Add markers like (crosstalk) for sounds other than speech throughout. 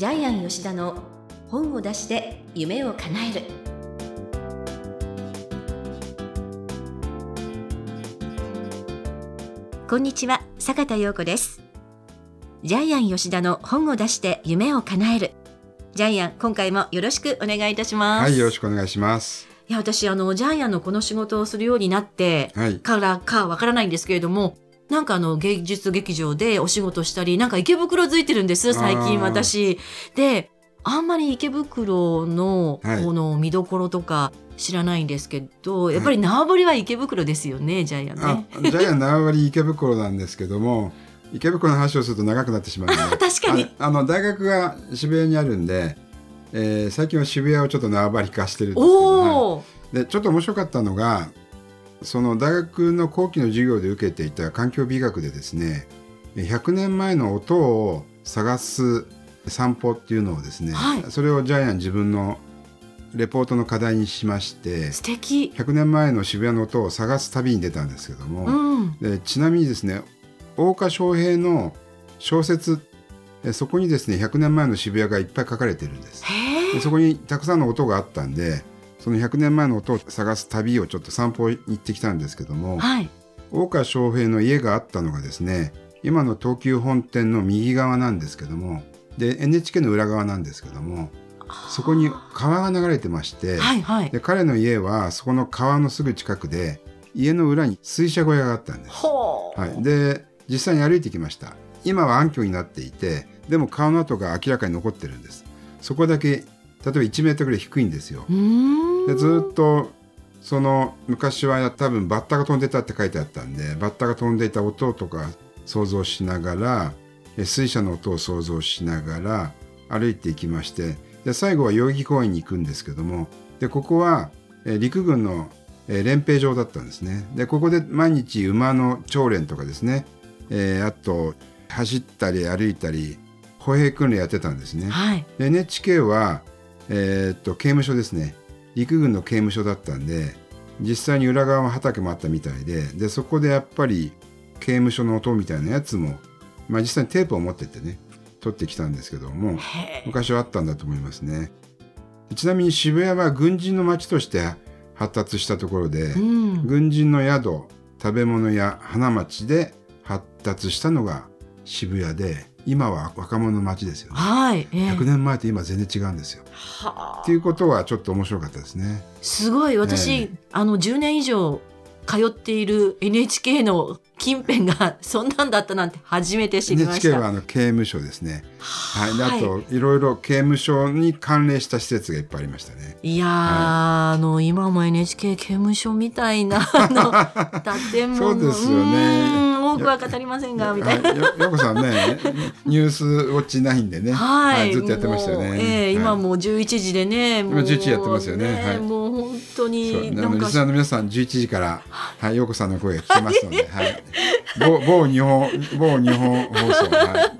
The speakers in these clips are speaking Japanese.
ジャイアン吉田の本を出して夢を叶えるこんにちは坂田陽子ですジャイアン吉田の本を出して夢を叶えるジャイアン今回もよろしくお願いいたしますはい、よろしくお願いします。いや私あのジャイアンのこの仕事をするようになってはい。からかわからないんですけれどもなんかあの芸術劇場でお仕事したりなんか池袋づいてるんです最近私。であんまり池袋のはい。この見どころとか知らないんですけど、やっぱり縄張りは池袋ですよねジャイアンあね。、ジャイアン縄張り池袋なんですけども、池袋の話をすると長くなってしまうので、(laughs) 確かに。ああの大学が渋谷にあるんで、えー最近は渋谷をちょっと縄張り化してるんですけど、でちょっと面白かったのが、その大学の後期の授業で受けていた環境美学でですね、100年前の音を探す散歩っていうのをですね、はいそれをジャイアン自分のレポートの課題にしまして、素敵。100年前の渋谷の音を探す旅に出たんですけども、うん。でちなみにですね大岡翔平の小説えそこにですね100年前の渋谷がいっぱい書かれてるんです。でそこにたくさんの音があったんでその100年前の音を探す旅をちょっと散歩に行ってきたんですけどもはい。大岡翔平の家があったのがですね今の東急本店の右側なんですけどもで NHK の裏側なんですけどもそこに川が流れてまして、はいはい。で彼の家はそこの川のすぐ近くで家の裏に水車小屋があったんです。はい、で実際に歩いてきました今は暗渠になっていてでも川の跡が明らかに残ってるんですそこだけ例えば1メートルぐらい低いんですよ。でずっとその昔は多分バッタが飛んでたって書いてあったんでバッタが飛んでいた音とか想像しながらえ水車の音を想像しながら歩いていきましてで最後は代々木公園に行くんですけどもでここはえ陸軍のえ練兵場だったんですねでここで毎日馬の長練とかですね、えーあと走ったり歩いたり歩兵訓練やってたんですね。はい。で NHK は、えーっと刑務所ですね陸軍の刑務所だったんで実際に裏側は畑もあったみたいででそこでやっぱり刑務所の音みたいなやつも、まあ、実際にテープを持ってってね撮ってきたんですけども。昔はあったんだと思いますねちなみに渋谷は軍人の街として発達したところで、うん。軍人の宿食べ物や花街で発達したのが渋谷で今は若者の街ですよねはい。ええ100年前と今全然違うんですよ。はあっていうことはちょっと面白かったですね。すごい私、ええあの10年以上通っている NHK の近辺がそんなんだったなんて初めて知りまし NHK た。はあの刑務所ですね。はい。はいといろいろ刑務所に関連した施設がいっぱいありましたね。いやー、あの今も NHK 刑務所みたいな (laughs) 建物そうですよねうーん多くは語りませんがみたいな。はい、よよこさんねニュースウォッチないんでね、はい、ずっとやってましたよね。ええ今はいもう11時でね、もう今11時やってますよねはい当にあなんかのリスナーの皆さん11時から、はい、ようこさんの声が聞けますので、はい、某某日本某日本放送、は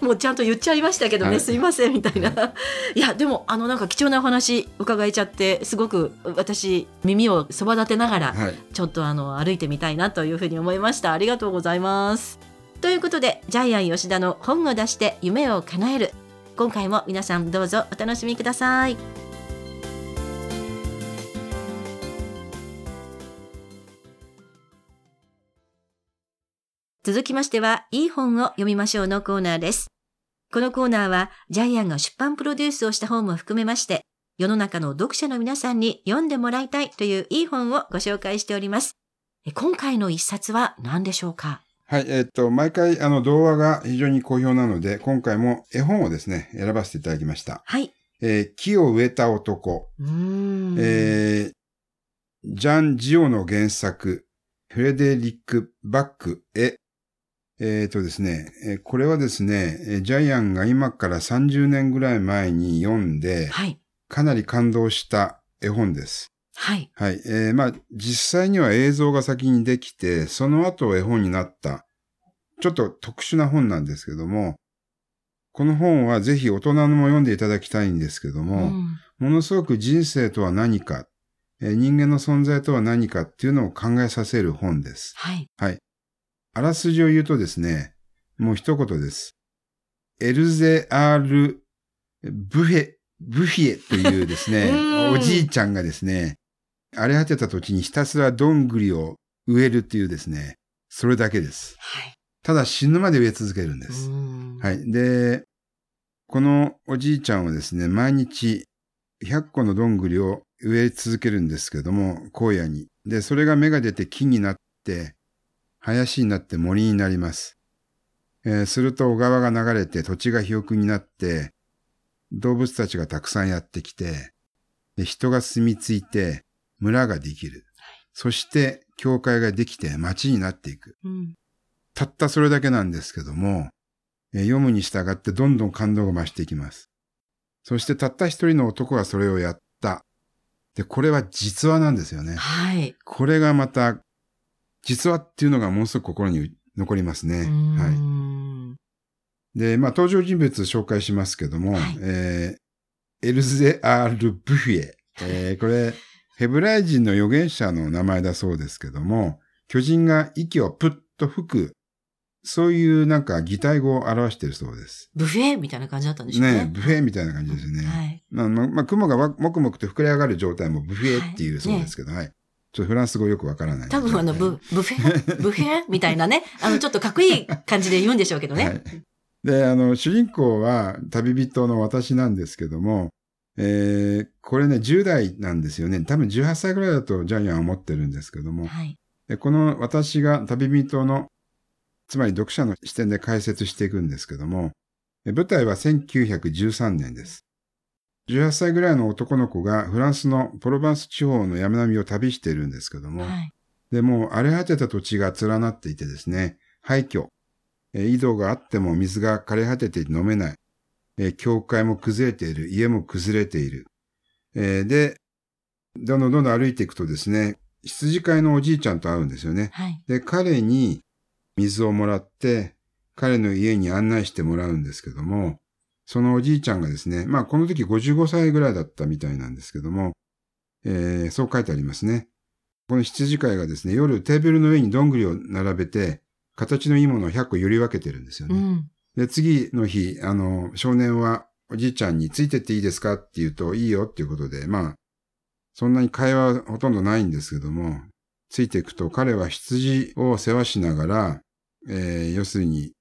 い、(laughs) もうちゃんと言っちゃいましたけどね、はいすいませんみたいな。いやでもあのなんか貴重なお話伺えちゃってすごく私耳をそば立てながらはい、ちょっとあの歩いてみたいなというふうに思いました。ありがとうございます。ということでジャイアン吉田の本を出して夢を叶える今回も皆さんどうぞお楽しみください。続きましては、いい本を読みましょうのコーナーです。このコーナーは、ジャイアンが出版プロデュースをした本も含めまして、世の中の読者の皆さんに読んでもらいたいといういい本をご紹介しております。え今回の一冊は何でしょうか？はい、えっと、毎回、あの、童話が非常に好評なので、今回も絵本をですね、選ばせていただきました。はい。えー木を植えた男、うーん。えージャン・ジオの原作、フレデリック・バックへ、えっ、とですね、えーこれはですね、えージャイアンが今から30年ぐらい前に読んで、はい。かなり感動した絵本です。はい。はい。えーまあ、実際には映像が先にできて、その後絵本になった、ちょっと特殊な本なんですけども、この本はぜひ大人のも読んでいただきたいんですけども、うんものすごく人生とは何か、えー人間の存在とは何かっていうのを考えさせる本です。はい。あらすじを言うとですね、もう一言です。エルゼ・アール・ブフェ、ブフィエというですね (laughs) うん、おじいちゃんがですね、荒れ果てた土地にひたすらどんぐりを植えるっていうですね、それだけです。はい。ただ死ぬまで植え続けるんです。うんはい。で、このおじいちゃんはですね、毎日100個のどんぐりを植え続けるんですけども、荒野に。で、それが芽が出て木になって、林になって森になります。えーすると小川が流れて土地が肥沃になって、動物たちがたくさんやってきて、で人が住み着いて村ができる。そして教会ができて町になっていく。うんたったそれだけなんですけども、えー読むに従ってどんどん感動が増していきます。そしてたった一人の男がそれをやった。で、これは実話なんですよね。はい。これがまた、実話っていうのがものすごく心に残りますね。ははい。い。で、まあ登場人物紹介しますけども、はいえーエルゼ・アール・ブフィエ。えー (laughs) これ、ヘブライ人の預言者の名前だそうですけども、巨人が息をプッと吹く、そういうなんか擬態語を表しているそうです。ブフェみたいな感じだったんでしょうね。ねブフェみたいな感じですよね。はい。まあ、まあまあ、雲がわもくもくと膨れ上がる状態もブフェっていうそうですけど、はい。ちょっとフランス語よくわからない。多分あの、ブ、ブフェ？ブフェ？みたいなね。(laughs) あの、ちょっとかっこいい感じで言うんでしょうけどね。はい。で、あの、主人公は旅人の私なんですけども、えー、これね、10代なんですよね。多分18歳ぐらいだとジャイアンは思ってるんですけども、はい。でこの私が旅人の、つまり読者の視点で解説していくんですけども、え舞台は1913年です。18歳ぐらいの男の子がフランスのプロバンス地方の山並みを旅しているんですけども、はい。で、もう荒れ果てた土地が連なっていてですね、廃墟、えー井戸があっても水が枯れ果てて飲めない、えー教会も崩れている、家も崩れている。えーで、どんどんどんどん歩いていくとですね、羊飼いのおじいちゃんと会うんですよね。はい。で、彼に水をもらって、彼の家に案内してもらうんですけども、そのおじいちゃんがですね、まあこの時55歳ぐらいだったみたいなんですけども、えーそう書いてありますね。この羊飼いがですね、夜テーブルの上にどんぐりを並べて、形のいいものを100個揺り分けてるんですよね。うん。で、次の日、あの、少年はおじいちゃんについてっていいですかって言うと、いいよっていうことで、まあ、そんなに会話はほとんどないんですけども、ついていくと彼は羊を世話しながら、えー要するに、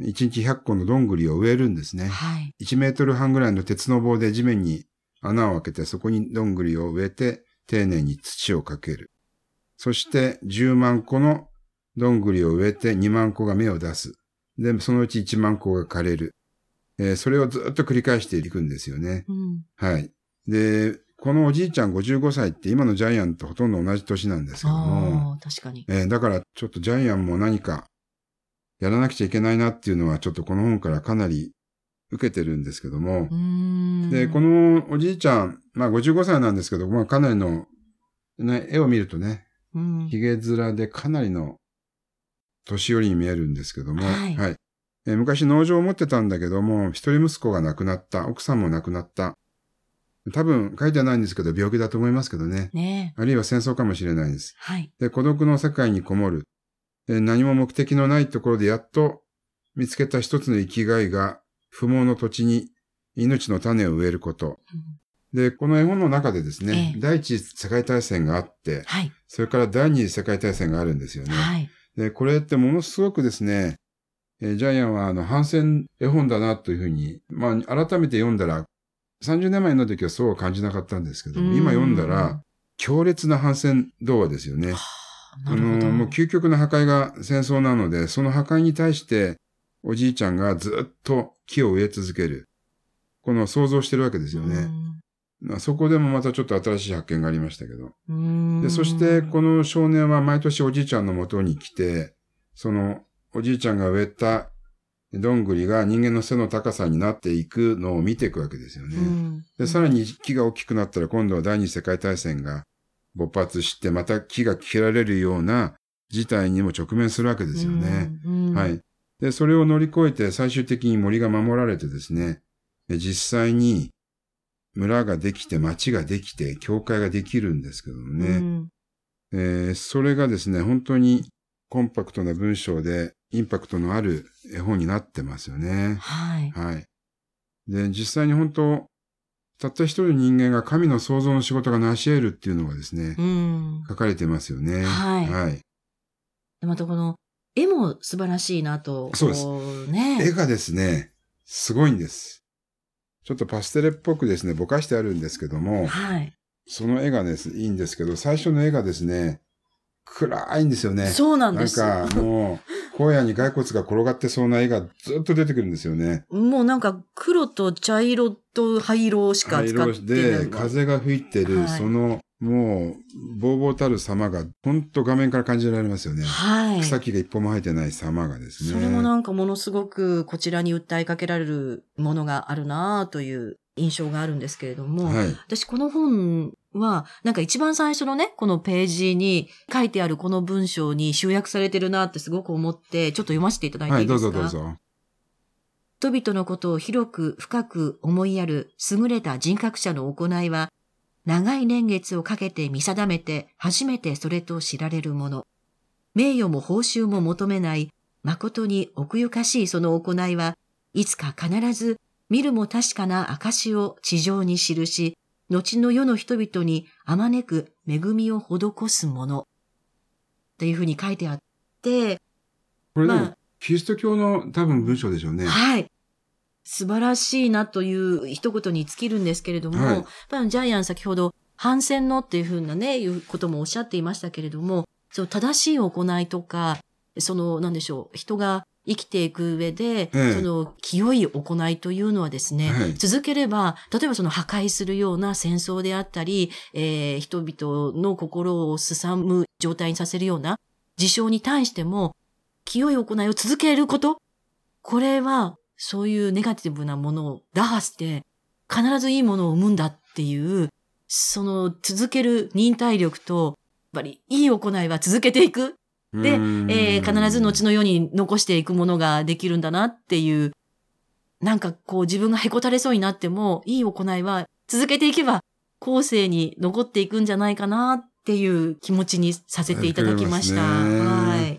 1日100個のどんぐりを植えるんですね。はい。1メートル半ぐらいの鉄の棒で地面に穴を開けて、そこにどんぐりを植えて、丁寧に土をかける。そして10万個のどんぐりを植えて2万個が芽を出す。で、そのうち1万個が枯れる。えーそれをずっと繰り返していくんですよね。うん。はい。で、このおじいちゃん55歳って今のジャイアンとほとんど同じ年なんですけども、確かに。えーだからちょっとジャイアンも何かやらなくちゃいけないなっていうのはちょっとこの本からかなり受けてるんですけども。で、このおじいちゃん、まあ55歳なんですけど、まあかなりの、ね、絵を見るとね、うん、髭面でかなりの年寄りに見えるんですけども、はいえー昔農場を持ってたんだけども、一人息子が亡くなった、奥さんも亡くなった。多分書いてはないんですけど、病気だと思いますけどね。ねえ。あるいは戦争かもしれないです。はい。で、孤独の世界にこもる。で何も目的のないところでやっと見つけた一つの生きがいが、不毛の土地に命の種を植えること。うんで、この絵本の中でですね、ええ第一次世界大戦があって、はい。それから第二次世界大戦があるんですよね。はい。で、これってものすごくですね、えージャイアンはあの反戦絵本だなというふうに、まあ改めて読んだら、30年前の時はそうは感じなかったんですけども、今読んだら、強烈な反戦童話ですよね。はあ、の、もう究極の破壊が戦争なので、その破壊に対して、おじいちゃんがずっと木を植え続ける。この想像してるわけですよね。まあそこでもまたちょっと新しい発見がありましたけど。うん。で、そして、この少年は毎年おじいちゃんの元に来て、その、おじいちゃんが植えたどんぐりが人間の背の高さになっていくのを見ていくわけですよね。うん、で、さらに木が大きくなったら今度は第二次世界大戦が勃発して、また木が切られるような事態にも直面するわけですよね。。うんは。い。で、それを乗り越えて最終的に森が守られてですね、で実際に村ができて町ができて教会ができるんですけどもね、うんえーそれがですね、本当にコンパクトな文章でインパクトのある絵本になってますよね。はい。はい。で、実際に本当、たった一人の人間が神の創造の仕事が成し得るっていうのがですね、うん。書かれてますよね。はいはい。でまたこの絵も素晴らしいなと。そうですね。絵がですね、すごいんです。ちょっとパステルっぽくですね、ぼかしてあるんですけども、はい。その絵がですいいんですけど、最初の絵がですね、暗いんですよね。そうなんなんです。かもう、(laughs) 荒野に骸骨が転がってそうな絵がずっと出てくるんですよね。もうなんか黒と茶色と灰色しか灰使ってない。色で、風が吹いてる、はいその、もう、ぼうぼうたる様が、ほんと画面から感じられますよね。はい。草木が一歩も生えてない様がですね。それもなんかものすごくこちらに訴えかけられるものがあるなという印象があるんですけれども、はい。私この本は、なんか一番最初のね、このページに書いてあるこの文章に集約されてるなってすごく思って、ちょっと読ませていただいてはいい、いですか？どうぞどうぞ。人々のことを広く深く思いやる優れた人格者の行いは、長い年月をかけて見定めて初めてそれと知られるもの。名誉も報酬も求めない、誠に奥ゆかしいその行いは、いつか必ず見るも確かな証を地上に記し、後の世の人々にあまねく恵みを施すもの。というふうに書いてあって、これまあキリスト教の多分文章でしょうね。はい。素晴らしいなという一言に尽きるんですけれども、はいジャイアン先ほど反戦のっていうふうなね、いうこともおっしゃっていましたけれども、その正しい行いとか、その、なんでしょう、人が生きていく上で、ええその清い行いというのはですね、はい続ければ、例えばその破壊するような戦争であったり、えー人々の心をすさむ状態にさせるような事象に対しても、清い行いを続けること、これは、そういうネガティブなものを打破して、必ずいいものを生むんだっていう、その続ける忍耐力と、やっぱりいい行いは続けていく。で、えー必ず後の世に残していくものができるんだなっていう、なんかこう自分がへこたれそうになっても、いい行いは続けていけば、後世に残っていくんじゃないかなっていう気持ちにさせていただきました。はい。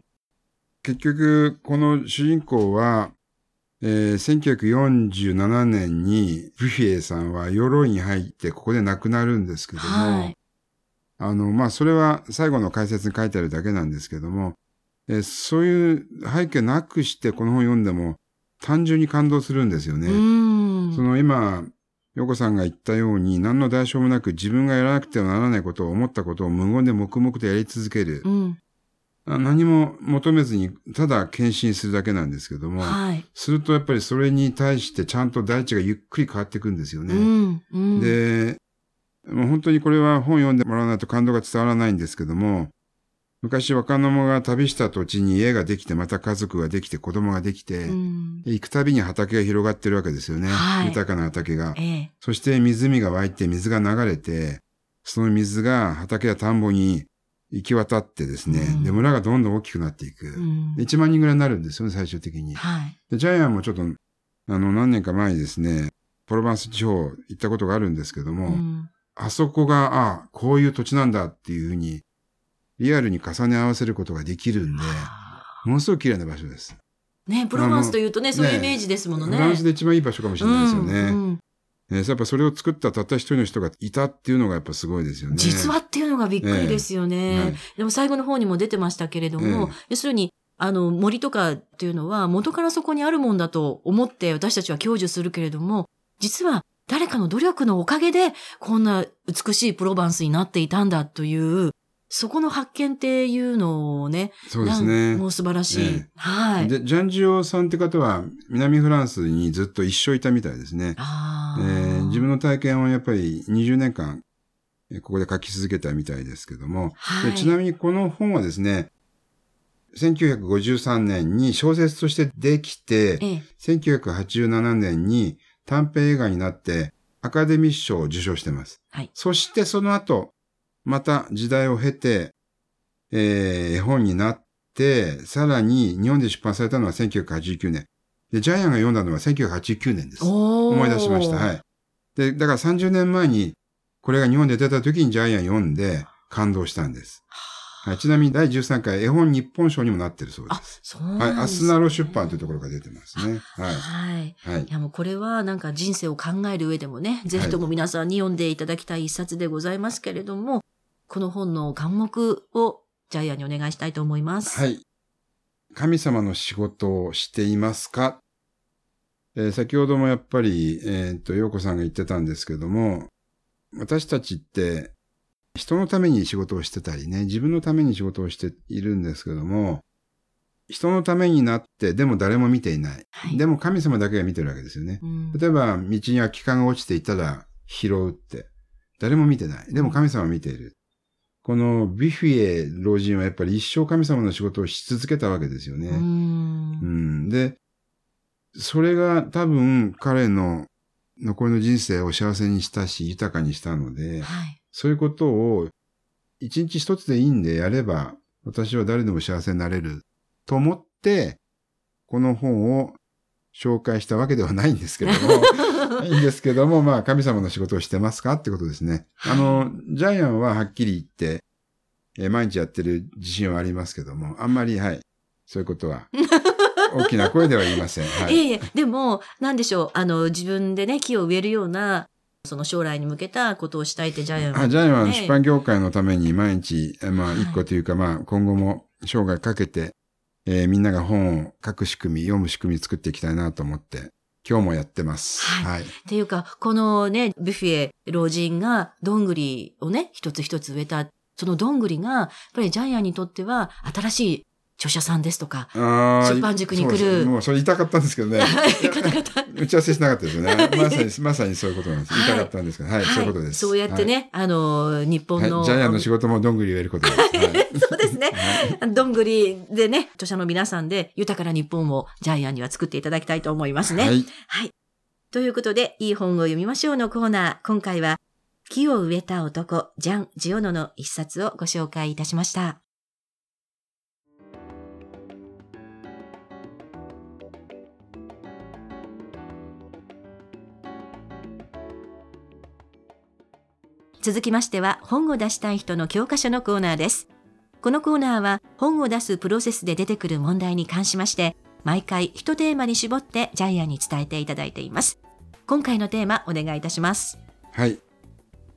結局、この主人公は、えー1947年にブフィエさんは鎧に入ってここで亡くなるんですけども、はい。あの、まあ、それは最後の解説に書いてあるだけなんですけども、えーそういう背景なくしてこの本読んでも単純に感動するんですよね。その今、ヨコさんが言ったように何の代償もなく自分がやらなくてはならないことを思ったことを無言で黙々とやり続ける。うん。あ何も求めずにただ献身するだけなんですけども、はい。するとやっぱりそれに対してちゃんと大地がゆっくり変わっていくんですよね。うん。うん。で、もう本当にこれは本読んでもらわないと感動が伝わらないんですけども、昔若者が旅した土地に家ができて、また家族ができて、子供ができて、うん。行くたびに畑が広がってるわけですよね。はい豊かな畑が。ええ。そして湖が湧いて水が流れて、その水が畑や田んぼに行き渡ってですね、うんで、村がどんどん大きくなっていく。うんで1万人ぐらいになるんですよね、最終的に。はい。でジャイアンもちょっと、あの、何年か前にですね、プロバンス地方行ったことがあるんですけども、うんあそこが、ああ、こういう土地なんだっていうふうに、リアルに重ね合わせることができるんで、ものすごく綺麗な場所です。ね、プロバンスというとね、のそういうイメージですものね。フランスで一番いい場所かもしれないですよね。うんうんねやっぱそれを作ったたった一人の人がいたっていうのがやっぱすごいですよね。実話っていうのがびっくりですよね。はいでも最後の方にも出てましたけれども、ええ要するに、あの、森とかっていうのは元からそこにあるもんだと思って私たちは享受するけれども、実は誰かの努力のおかげでこんな美しいプロバンスになっていたんだという、そこの発見っていうのをね、そうですなんねも。う素晴らしい。ええはい。で、ジャンジオさんって方は南フランスにずっと一生いたみたいですね。えあーー自分の体験をやっぱり20年間、えーここで書き続けたみたいですけども、はいでちなみにこの本はですね、1953年に小説としてできて、ええ1987年に短編映画になってアカデミー賞を受賞してます。はいそしてその後、また時代を経て、えー絵本になって、さらに日本で出版されたのは1989年。で、ジャイアンが読んだのは1989年です。思い出しました。はい。で、だから30年前に、これが日本で出た時にジャイアン読んで感動したんです。はい、ちなみに第13回絵本日本賞にもなってるそうであす。、そうなんはい、です、ね。アスナロ出版というところが出てますね。はい。はい。はいい。やもうこれはなんか人生を考える上でもね、ぜひとも皆さんに読んでいただきたい一冊でございますけれども、この本の眼目をジャイアンにお願いしたいと思います。はい。神様の仕事をしていますか、えー先ほどもやっぱり、えっ、と、陽子さんが言ってたんですけども、私たちって人のために仕事をしてたりね、自分のために仕事をしているんですけども、人のためになって、でも誰も見ていない。はいでも神様だけが見てるわけですよね。うん例えば、道に空き缶が落ちていたら拾うって。誰も見てない。でも神様は見ている。このビフィエ老人はやっぱり一生神様の仕事をし続けたわけですよね。ううんん、で、それが多分彼の残りの人生を幸せにしたし、豊かにしたので、はい。そういうことを一日一つでいいんでやれば、私は誰でも幸せになれると思って、この本を紹介したわけではないんですけども、(laughs) いいんですけども、まあ、神様の仕事をしてますかってことですね。あの、ジャイアンははっきり言って、えー毎日やってる自信はありますけども、あんまり、はい、そういうことは、(laughs) 大きな声では言いません。はい。いえいえ、でも、なんでしょう、あの、自分でね、木を植えるような、その将来に向けたことをしたいってジャイアンはあジャイアンはね出版業界のために毎日、えまあはい一個というか、まあ今後も生涯かけて、えーみんなが本を書く仕組み、読む仕組み作っていきたいなと思って、今日もやってます。ははい。っていうか、このね、ビュフィエ老人がどんぐりをね、一つ一つ植えた、そのどんぐりが、やっぱりジャイアンにとっては新しい著者さんですとか、出版塾に来るもうそれ言いたかったんですけどね。(laughs) 打ち合わせしなかったですよね。まさに、まさにそういうことなんです。言いたかったんですけど、はい、そういうことです。そうやってね、あの、日本はい。の、はいジャイアンの仕事もどんぐり植えることです。(laughs) はい。そうですね。はいどんぐりでね、著者の皆さんで豊かな日本をジャイアンには作っていただきたいと思いますね。はい。はい。ということで、いい本を読みましょうのコーナー。今回は、木を植えた男、ジャン・ジオノの一冊をご紹介いたしました。続きましては、本を出したい人の教科書のコーナーです。このコーナーは、本を出すプロセスで出てくる問題に関しまして、毎回一テーマに絞ってジャイアンに伝えていただいています。今回のテーマお願いいたします。はい。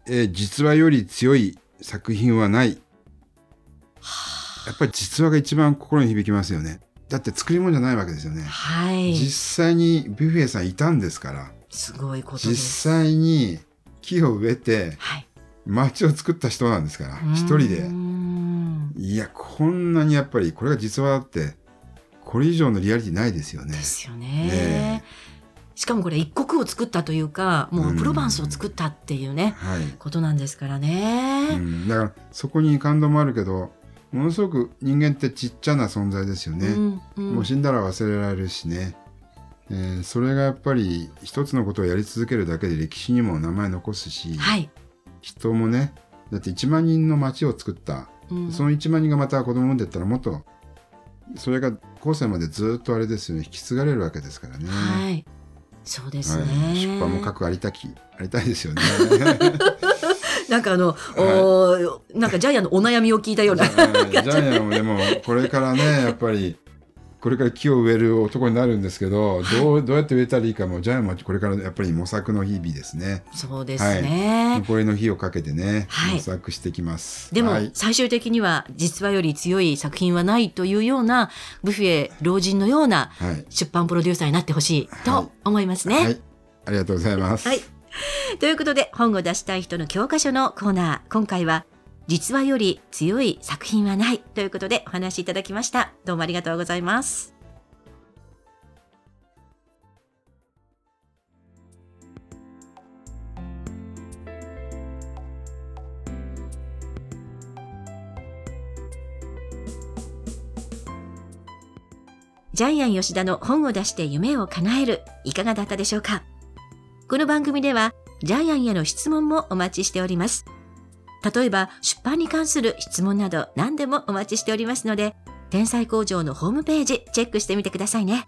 えー実話より強い作品はない。やっぱり実話が一番心に響きますよね。だって作り物じゃないわけですよね。はい。実際にビュフェさんいたんですから、すごいこと実です。際に木を植えてはい。町を作った人なんですから、一人で。んいや、こんなにやっぱりこれが実話だって、これ以上のリアリティないですよね。ですよね。ねしかもこれ一国を作ったというか、もううんプロバンスを作ったっていうね、はい。ことなんですからね。うん、だからそこに感動もあるけど、ものすごく人間ってちっちゃな存在ですよね。うんうんもう死んだら忘れられるしね、えーそれがやっぱり一つのことをやり続けるだけで歴史にも名前残すし、はい。人もねだって1万人の町を作った、うんその1万人がまた子供を産んでったらもっとそれが後世までずっとあれですよね引き継がれるわけですからね。はい。そうですね。はい出版も書くありたきありたいですよね。(laughs) なんかあの、(laughs) おーなんかジャイアンのお悩みを聞いたような。ジャイアンもでもこれからねやっぱりこれから木を植える男になるんですけど、どうどうやって植えたらいいかもジャイアンもこれからやっぱり模索の日々ですね。そうですね。残りの日をかけてね、はい模索してきます。でも、はい、最終的には実話より強い作品はないというようなブフィエ老人のようなはい、出版プロデューサーになってほしいはいと思いますね。はい、ありがとうございます。はいということで本を出したい人の教科書のコーナー今回は実話より強い作品はないということでお話しいただきました。どうもありがとうございます。ジャイアン吉田の本を出して夢を叶えるいかがだったでしょうか？この番組ではジャイアンへの質問もお待ちしております。例えば出版に関する質問など何でもお待ちしておりますので、天才工場のホームページチェックしてみてくださいね。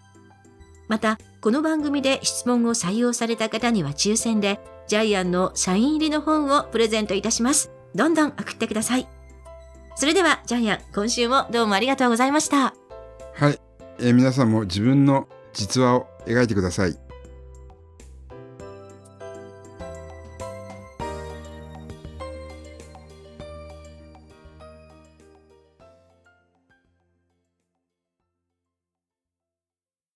また、この番組で質問を採用された方には抽選で、ジャイアンのサイン入りの本をプレゼントいたします。どんどん送ってください。それではジャイアン、今週もどうもありがとうございました。はい、えー皆さんも自分の実話を描いてください。